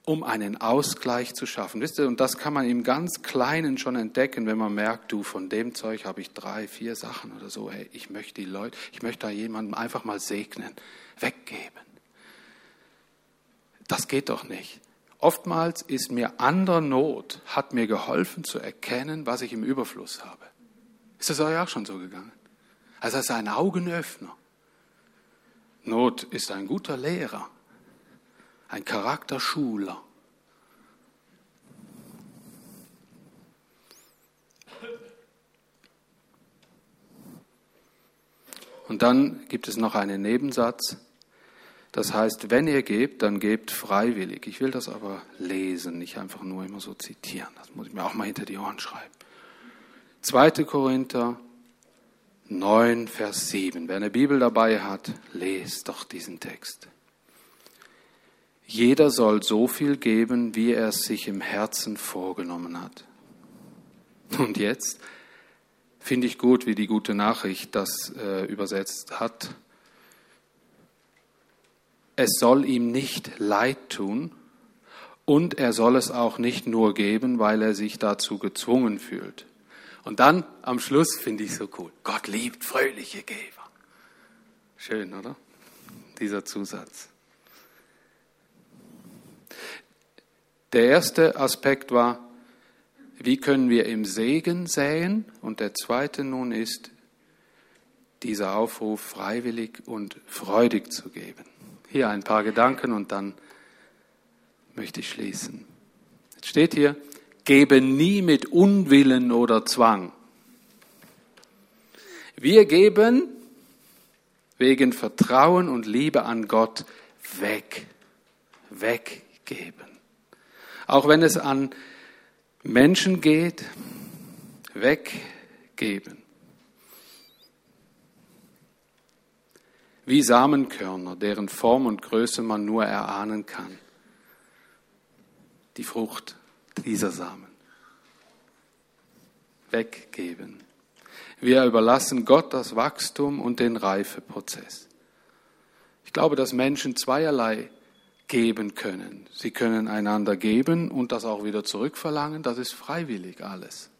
Um einen Ausgleich zu schaffen. Wisst ihr, und das kann man im ganz Kleinen schon entdecken, wenn man merkt, du, von dem Zeug habe ich drei, vier Sachen oder so. Hey, ich möchte die Leute, ich möchte da jemandem einfach mal segnen, weggeben. Das geht doch nicht. Oftmals ist mir anderer Not, hat mir geholfen zu erkennen, was ich im Überfluss habe. Ist das euch auch schon so gegangen? Also es ist ein Augenöffner. Not ist ein guter Lehrer, ein Charakterschuler. Und dann gibt es noch einen Nebensatz. Das heißt, wenn ihr gebt, dann gebt freiwillig. Ich will das aber lesen, nicht einfach nur immer so zitieren. Das muss ich mir auch mal hinter die Ohren schreiben. 2. Korinther 9, Vers 7. Wer eine Bibel dabei hat, lest doch diesen Text. Jeder soll so viel geben, wie er es sich im Herzen vorgenommen hat. Und jetzt, Finde ich gut, wie die gute Nachricht das äh, übersetzt hat. Es soll ihm nicht leid tun und er soll es auch nicht nur geben, weil er sich dazu gezwungen fühlt. Und dann am Schluss finde ich so cool. Gott liebt fröhliche Geber. Schön, oder? Dieser Zusatz. Der erste Aspekt war, wie können wir im Segen säen? Und der zweite nun ist, dieser Aufruf freiwillig und freudig zu geben. Hier ein paar Gedanken und dann möchte ich schließen. Jetzt steht hier, gebe nie mit Unwillen oder Zwang. Wir geben wegen Vertrauen und Liebe an Gott weg, weggeben. Auch wenn es an Menschen geht, weggeben. Wie Samenkörner, deren Form und Größe man nur erahnen kann. Die Frucht dieser Samen. Weggeben. Wir überlassen Gott das Wachstum und den Reifeprozess. Ich glaube, dass Menschen zweierlei geben können. Sie können einander geben und das auch wieder zurückverlangen. Das ist freiwillig alles.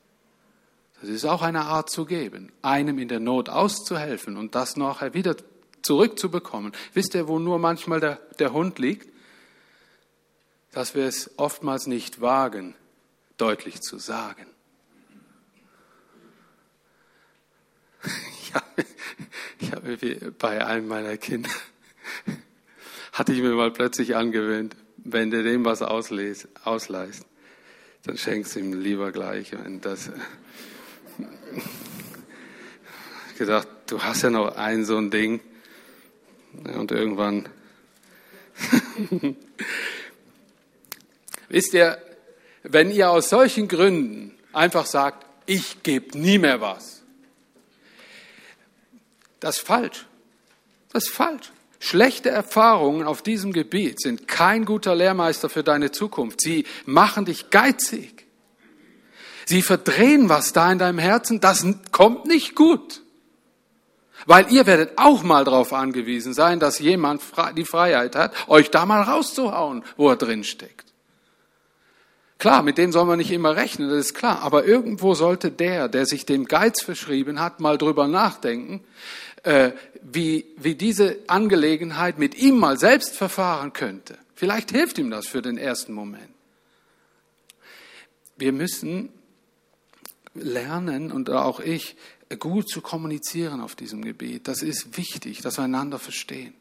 Das ist auch eine Art zu geben, einem in der Not auszuhelfen und das nachher wieder zurückzubekommen. Wisst ihr, wo nur manchmal der, der Hund liegt? Dass wir es oftmals nicht wagen, deutlich zu sagen. Ich habe, ich bei einem meiner Kinder hatte ich mir mal plötzlich angewöhnt, wenn du dem was ausleist, ausleihst, dann schenkst du ihm lieber gleich. Und das gedacht, du hast ja noch ein so ein Ding. Und irgendwann Wisst ihr, wenn ihr aus solchen Gründen einfach sagt, ich gebe nie mehr was, das ist falsch. Das ist falsch. Schlechte Erfahrungen auf diesem Gebiet sind kein guter Lehrmeister für deine Zukunft. Sie machen dich geizig. Sie verdrehen was da in deinem Herzen. Das kommt nicht gut. Weil ihr werdet auch mal darauf angewiesen sein, dass jemand die Freiheit hat, euch da mal rauszuhauen, wo er drin steckt. Klar, mit dem soll man nicht immer rechnen, das ist klar. Aber irgendwo sollte der, der sich dem Geiz verschrieben hat, mal drüber nachdenken, äh, wie, wie diese Angelegenheit mit ihm mal selbst verfahren könnte. Vielleicht hilft ihm das für den ersten Moment. Wir müssen lernen, und auch ich, gut zu kommunizieren auf diesem Gebiet. Das ist wichtig, dass wir einander verstehen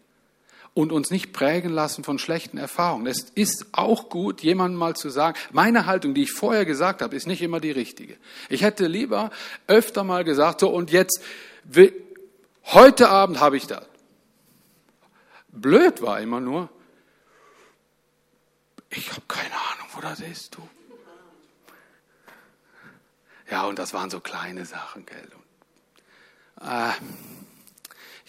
und uns nicht prägen lassen von schlechten Erfahrungen. Es ist auch gut, jemandem mal zu sagen, meine Haltung, die ich vorher gesagt habe, ist nicht immer die richtige. Ich hätte lieber öfter mal gesagt, so und jetzt Heute Abend habe ich das. Blöd war immer nur, ich habe keine Ahnung, wo das ist, du. Ja, und das waren so kleine Sachen, gell. Und, äh,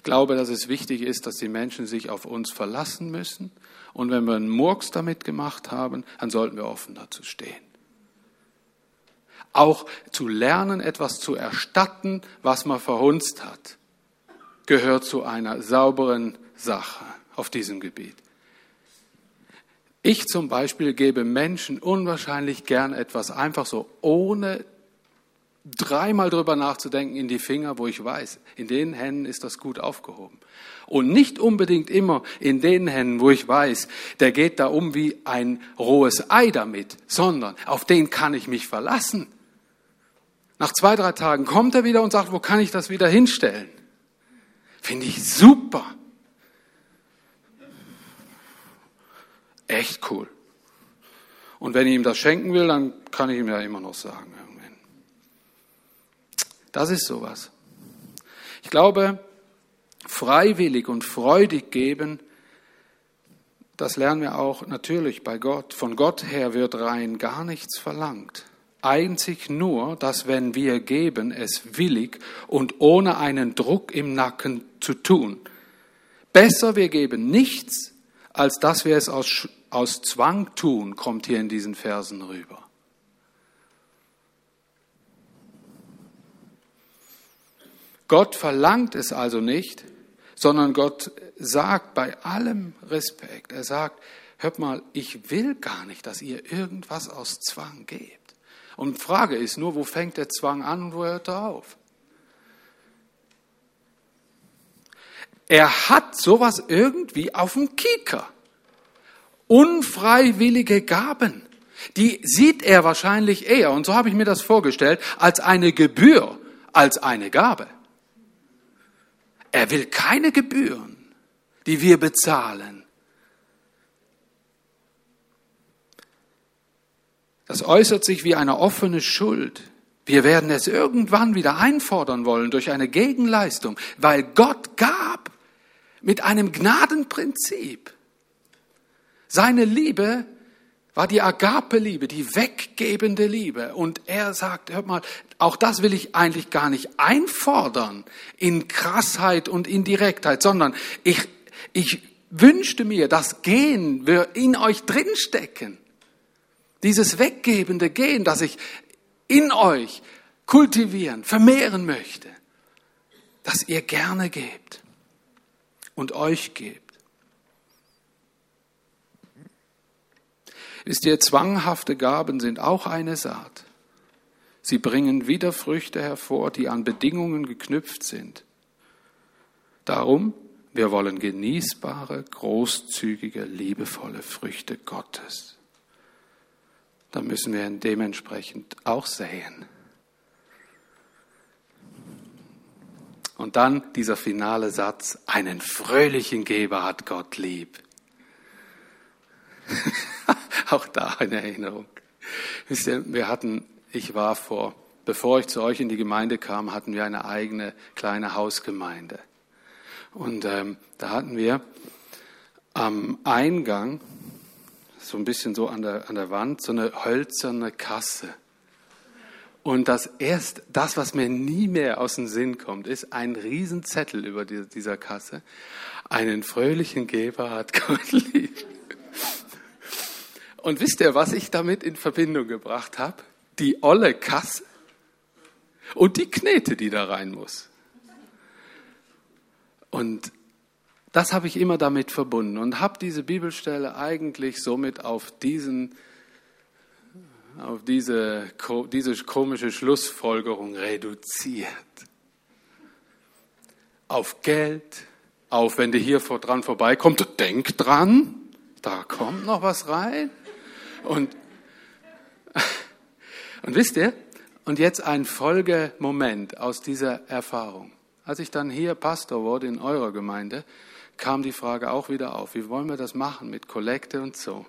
glaube, dass es wichtig ist, dass die Menschen sich auf uns verlassen müssen. Und wenn wir einen Murks damit gemacht haben, dann sollten wir offen dazu stehen. Auch zu lernen, etwas zu erstatten, was man verhunzt hat gehört zu einer sauberen Sache auf diesem Gebiet. Ich zum Beispiel gebe Menschen unwahrscheinlich gern etwas einfach so, ohne dreimal drüber nachzudenken, in die Finger, wo ich weiß, in den Händen ist das gut aufgehoben. Und nicht unbedingt immer in den Händen, wo ich weiß, der geht da um wie ein rohes Ei damit, sondern auf den kann ich mich verlassen. Nach zwei, drei Tagen kommt er wieder und sagt, wo kann ich das wieder hinstellen? Finde ich super. Echt cool. Und wenn ich ihm das schenken will, dann kann ich ihm ja immer noch sagen. Das ist sowas. Ich glaube, freiwillig und freudig geben, das lernen wir auch natürlich bei Gott. Von Gott her wird rein gar nichts verlangt einzig nur, dass wenn wir geben, es willig und ohne einen Druck im Nacken zu tun. Besser wir geben nichts, als dass wir es aus, aus Zwang tun, kommt hier in diesen Versen rüber. Gott verlangt es also nicht, sondern Gott sagt bei allem Respekt, er sagt, hört mal, ich will gar nicht, dass ihr irgendwas aus Zwang gebt. Und Frage ist nur, wo fängt der Zwang an und wo hört er auf? Er hat sowas irgendwie auf dem Kieker. Unfreiwillige Gaben. Die sieht er wahrscheinlich eher, und so habe ich mir das vorgestellt, als eine Gebühr, als eine Gabe. Er will keine Gebühren, die wir bezahlen. Das äußert sich wie eine offene Schuld. Wir werden es irgendwann wieder einfordern wollen durch eine Gegenleistung, weil Gott gab mit einem Gnadenprinzip. Seine Liebe war die Agape-Liebe, die weggebende Liebe. Und er sagt, hört mal, auch das will ich eigentlich gar nicht einfordern in Krassheit und in Direktheit, sondern ich, ich wünschte mir, das Gehen wir in euch drinstecken. Dieses weggebende Gehen, das ich in euch kultivieren, vermehren möchte, dass ihr gerne gebt und euch gebt. Wisst ihr, zwanghafte Gaben sind auch eine Saat. Sie bringen wieder Früchte hervor, die an Bedingungen geknüpft sind. Darum, wir wollen genießbare, großzügige, liebevolle Früchte Gottes. Da müssen wir dementsprechend auch säen. Und dann dieser finale Satz, einen fröhlichen Geber hat Gott lieb. Auch da eine Erinnerung. Wisst ihr, wir hatten, ich war vor, bevor ich zu euch in die Gemeinde kam, hatten wir eine eigene kleine Hausgemeinde. Und ähm, da hatten wir am Eingang, so ein bisschen so an der, an der Wand, so eine hölzerne Kasse. Und das erst, das, was mir nie mehr aus dem Sinn kommt, ist ein Riesenzettel über die, dieser Kasse. Einen fröhlichen Geber hat Gott lieb. Und wisst ihr, was ich damit in Verbindung gebracht habe? Die olle Kasse und die Knete, die da rein muss. Und das habe ich immer damit verbunden und habe diese Bibelstelle eigentlich somit auf diesen auf diese, diese komische Schlussfolgerung reduziert. Auf Geld, auf wenn du hier dran vorbeikommt, denk dran, da kommt noch was rein. Und, und wisst ihr, und jetzt ein Folgemoment aus dieser Erfahrung. Als ich dann hier Pastor wurde in eurer Gemeinde, kam die Frage auch wieder auf, wie wollen wir das machen mit Kollekte und so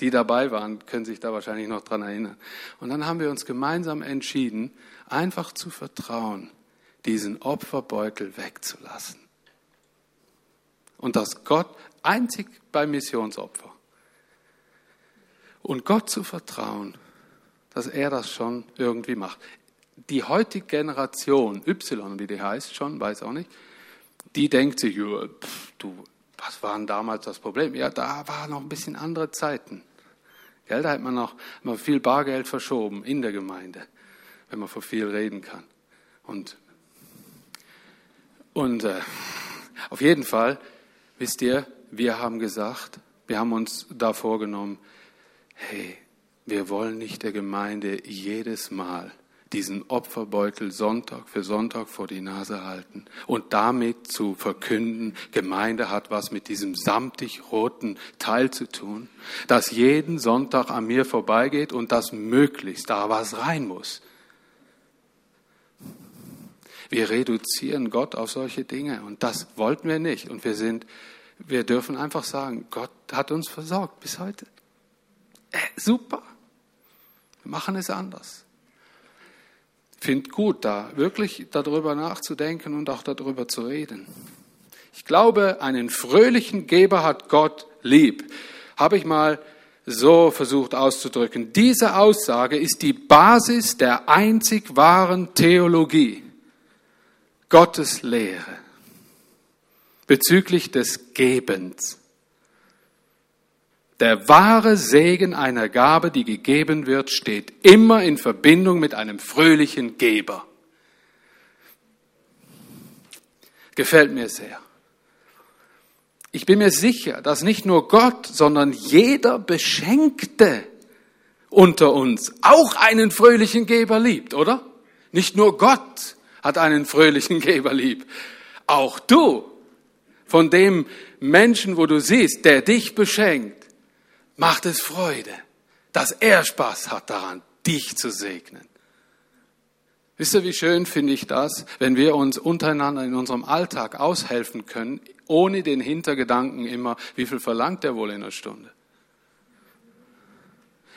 die dabei waren, können sich da wahrscheinlich noch dran erinnern. Und dann haben wir uns gemeinsam entschieden, einfach zu vertrauen, diesen Opferbeutel wegzulassen. Und dass Gott einzig beim Missionsopfer und Gott zu vertrauen, dass er das schon irgendwie macht. Die heutige Generation, Y, wie die heißt schon, weiß auch nicht, die denkt sich, pff, du, was war denn damals das Problem? Ja, da waren noch ein bisschen andere Zeiten. Gell, da hat man noch mal viel Bargeld verschoben in der Gemeinde, wenn man von viel reden kann. Und, und äh, auf jeden Fall, wisst ihr, wir haben gesagt, wir haben uns da vorgenommen, hey, wir wollen nicht der Gemeinde jedes Mal diesen Opferbeutel Sonntag für Sonntag vor die Nase halten und damit zu verkünden, Gemeinde hat was mit diesem samtig roten Teil zu tun, dass jeden Sonntag an mir vorbeigeht und dass möglichst da was rein muss. Wir reduzieren Gott auf solche Dinge und das wollten wir nicht und wir sind, wir dürfen einfach sagen, Gott hat uns versorgt bis heute. Äh, super. Wir machen es anders finde gut, da wirklich darüber nachzudenken und auch darüber zu reden. Ich glaube, einen fröhlichen Geber hat Gott lieb. Habe ich mal so versucht auszudrücken. Diese Aussage ist die Basis der einzig wahren Theologie, Gottes Lehre bezüglich des Gebens. Der wahre Segen einer Gabe, die gegeben wird, steht immer in Verbindung mit einem fröhlichen Geber. Gefällt mir sehr. Ich bin mir sicher, dass nicht nur Gott, sondern jeder Beschenkte unter uns auch einen fröhlichen Geber liebt, oder? Nicht nur Gott hat einen fröhlichen Geber lieb. Auch du, von dem Menschen, wo du siehst, der dich beschenkt, macht es Freude, dass er Spaß hat daran, dich zu segnen. Wisst ihr, wie schön finde ich das, wenn wir uns untereinander in unserem Alltag aushelfen können, ohne den Hintergedanken immer, wie viel verlangt er wohl in einer Stunde?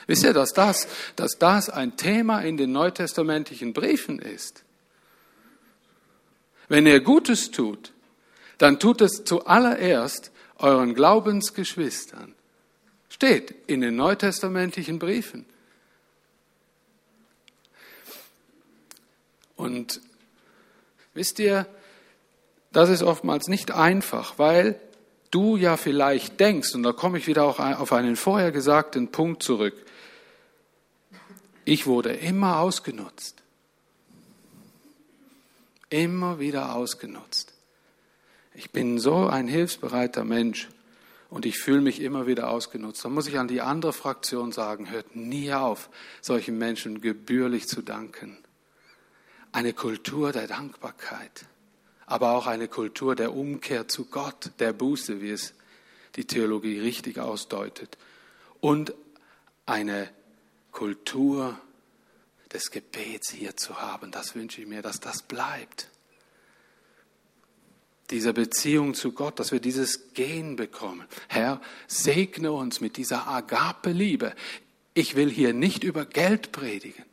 Wisst ihr, dass das, dass das ein Thema in den neutestamentlichen Briefen ist? Wenn ihr Gutes tut, dann tut es zuallererst euren Glaubensgeschwistern. Steht in den neutestamentlichen Briefen. Und wisst ihr, das ist oftmals nicht einfach, weil du ja vielleicht denkst, und da komme ich wieder auch auf einen vorher gesagten Punkt zurück, ich wurde immer ausgenutzt. Immer wieder ausgenutzt. Ich bin so ein hilfsbereiter Mensch und ich fühle mich immer wieder ausgenutzt. Da muss ich an die andere Fraktion sagen, hört nie auf, solchen Menschen gebührlich zu danken eine Kultur der Dankbarkeit, aber auch eine Kultur der Umkehr zu Gott, der Buße, wie es die Theologie richtig ausdeutet, und eine Kultur des Gebets hier zu haben. Das wünsche ich mir, dass das bleibt. Diese Beziehung zu Gott, dass wir dieses Gehen bekommen. Herr, segne uns mit dieser Agape-Liebe. Ich will hier nicht über Geld predigen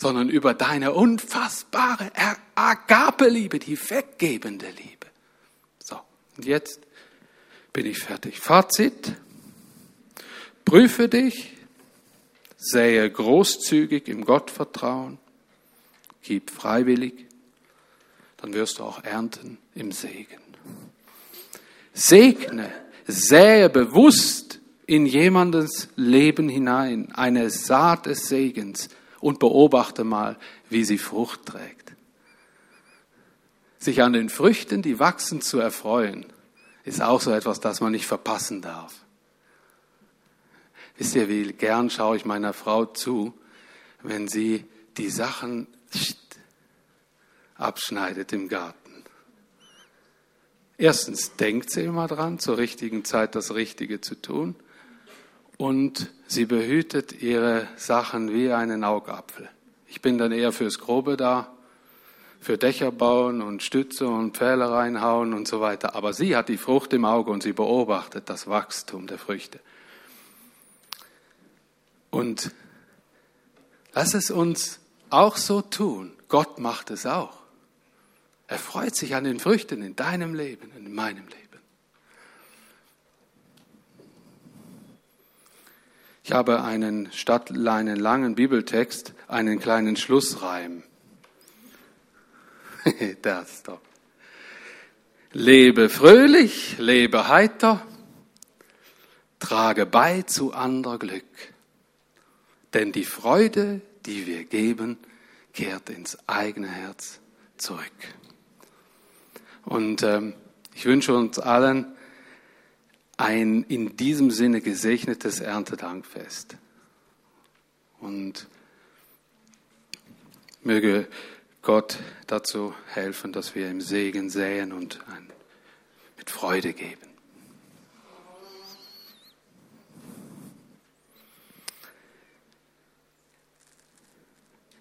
sondern über deine unfassbare Agape-Liebe, die weggebende Liebe. So, und jetzt bin ich fertig. Fazit. Prüfe dich, sähe großzügig im Gottvertrauen, gib freiwillig, dann wirst du auch ernten im Segen. Segne, sähe bewusst in jemandes Leben hinein eine Saat des Segens, und beobachte mal, wie sie Frucht trägt. Sich an den Früchten, die wachsen, zu erfreuen, ist auch so etwas, das man nicht verpassen darf. Wisst ihr, wie gern schaue ich meiner Frau zu, wenn sie die Sachen abschneidet im Garten. Erstens denkt sie immer dran, zur richtigen Zeit das Richtige zu tun und sie behütet ihre Sachen wie einen Augapfel. Ich bin dann eher fürs Grobe da, für Dächer bauen und Stütze und Pfähle reinhauen und so weiter. Aber sie hat die Frucht im Auge und sie beobachtet das Wachstum der Früchte. Und lass es uns auch so tun. Gott macht es auch. Er freut sich an den Früchten in deinem Leben, in meinem Leben. Ich habe einen statt einen langen Bibeltext, einen kleinen Schlussreim. das doch. Lebe fröhlich, lebe heiter, trage bei zu anderer Glück. Denn die Freude, die wir geben, kehrt ins eigene Herz zurück. Und ähm, ich wünsche uns allen, ein in diesem Sinne gesegnetes Erntedankfest. Und möge Gott dazu helfen, dass wir im Segen säen und mit Freude geben.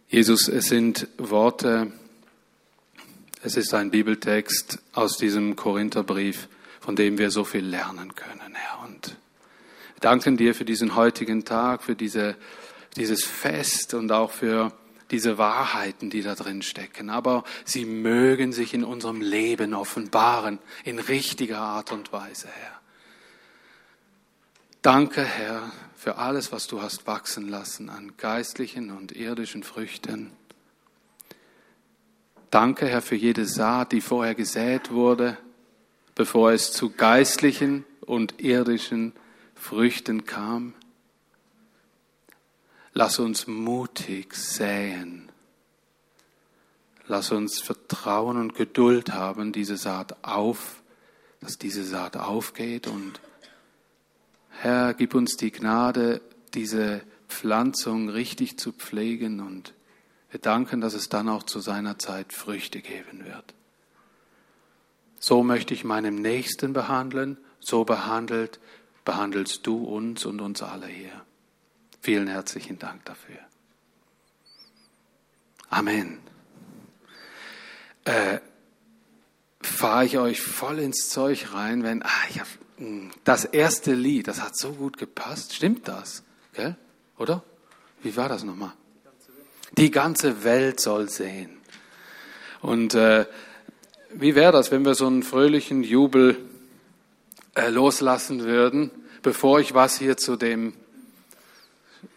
Jesus, es sind Worte, es ist ein Bibeltext aus diesem Korintherbrief, von dem wir so viel lernen können, Herr. Und wir danken dir für diesen heutigen Tag, für diese, dieses Fest und auch für diese Wahrheiten, die da drin stecken. Aber sie mögen sich in unserem Leben offenbaren, in richtiger Art und Weise, Herr. Danke, Herr, für alles, was du hast wachsen lassen an geistlichen und irdischen Früchten. Danke, Herr, für jede Saat, die vorher gesät wurde, bevor es zu geistlichen und irdischen Früchten kam. Lass uns mutig säen. Lass uns Vertrauen und Geduld haben, diese Saat auf, dass diese Saat aufgeht und Herr, gib uns die Gnade, diese Pflanzung richtig zu pflegen und wir danken, dass es dann auch zu seiner Zeit Früchte geben wird. So möchte ich meinem Nächsten behandeln, so behandelt, behandelst du uns und uns alle hier. Vielen herzlichen Dank dafür. Amen. Äh, Fahre ich euch voll ins Zeug rein, wenn, ah, hab, hm, das erste Lied, das hat so gut gepasst. Stimmt das? Gell? Oder? Wie war das nochmal? Die ganze Welt soll sehen. Und äh, wie wäre das, wenn wir so einen fröhlichen Jubel äh, loslassen würden, bevor ich was hier zu dem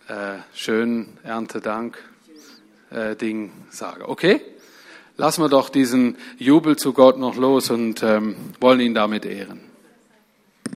äh, schönen Erntedank äh, Ding sage. Okay? Lassen wir doch diesen Jubel zu Gott noch los und ähm, wollen ihn damit ehren.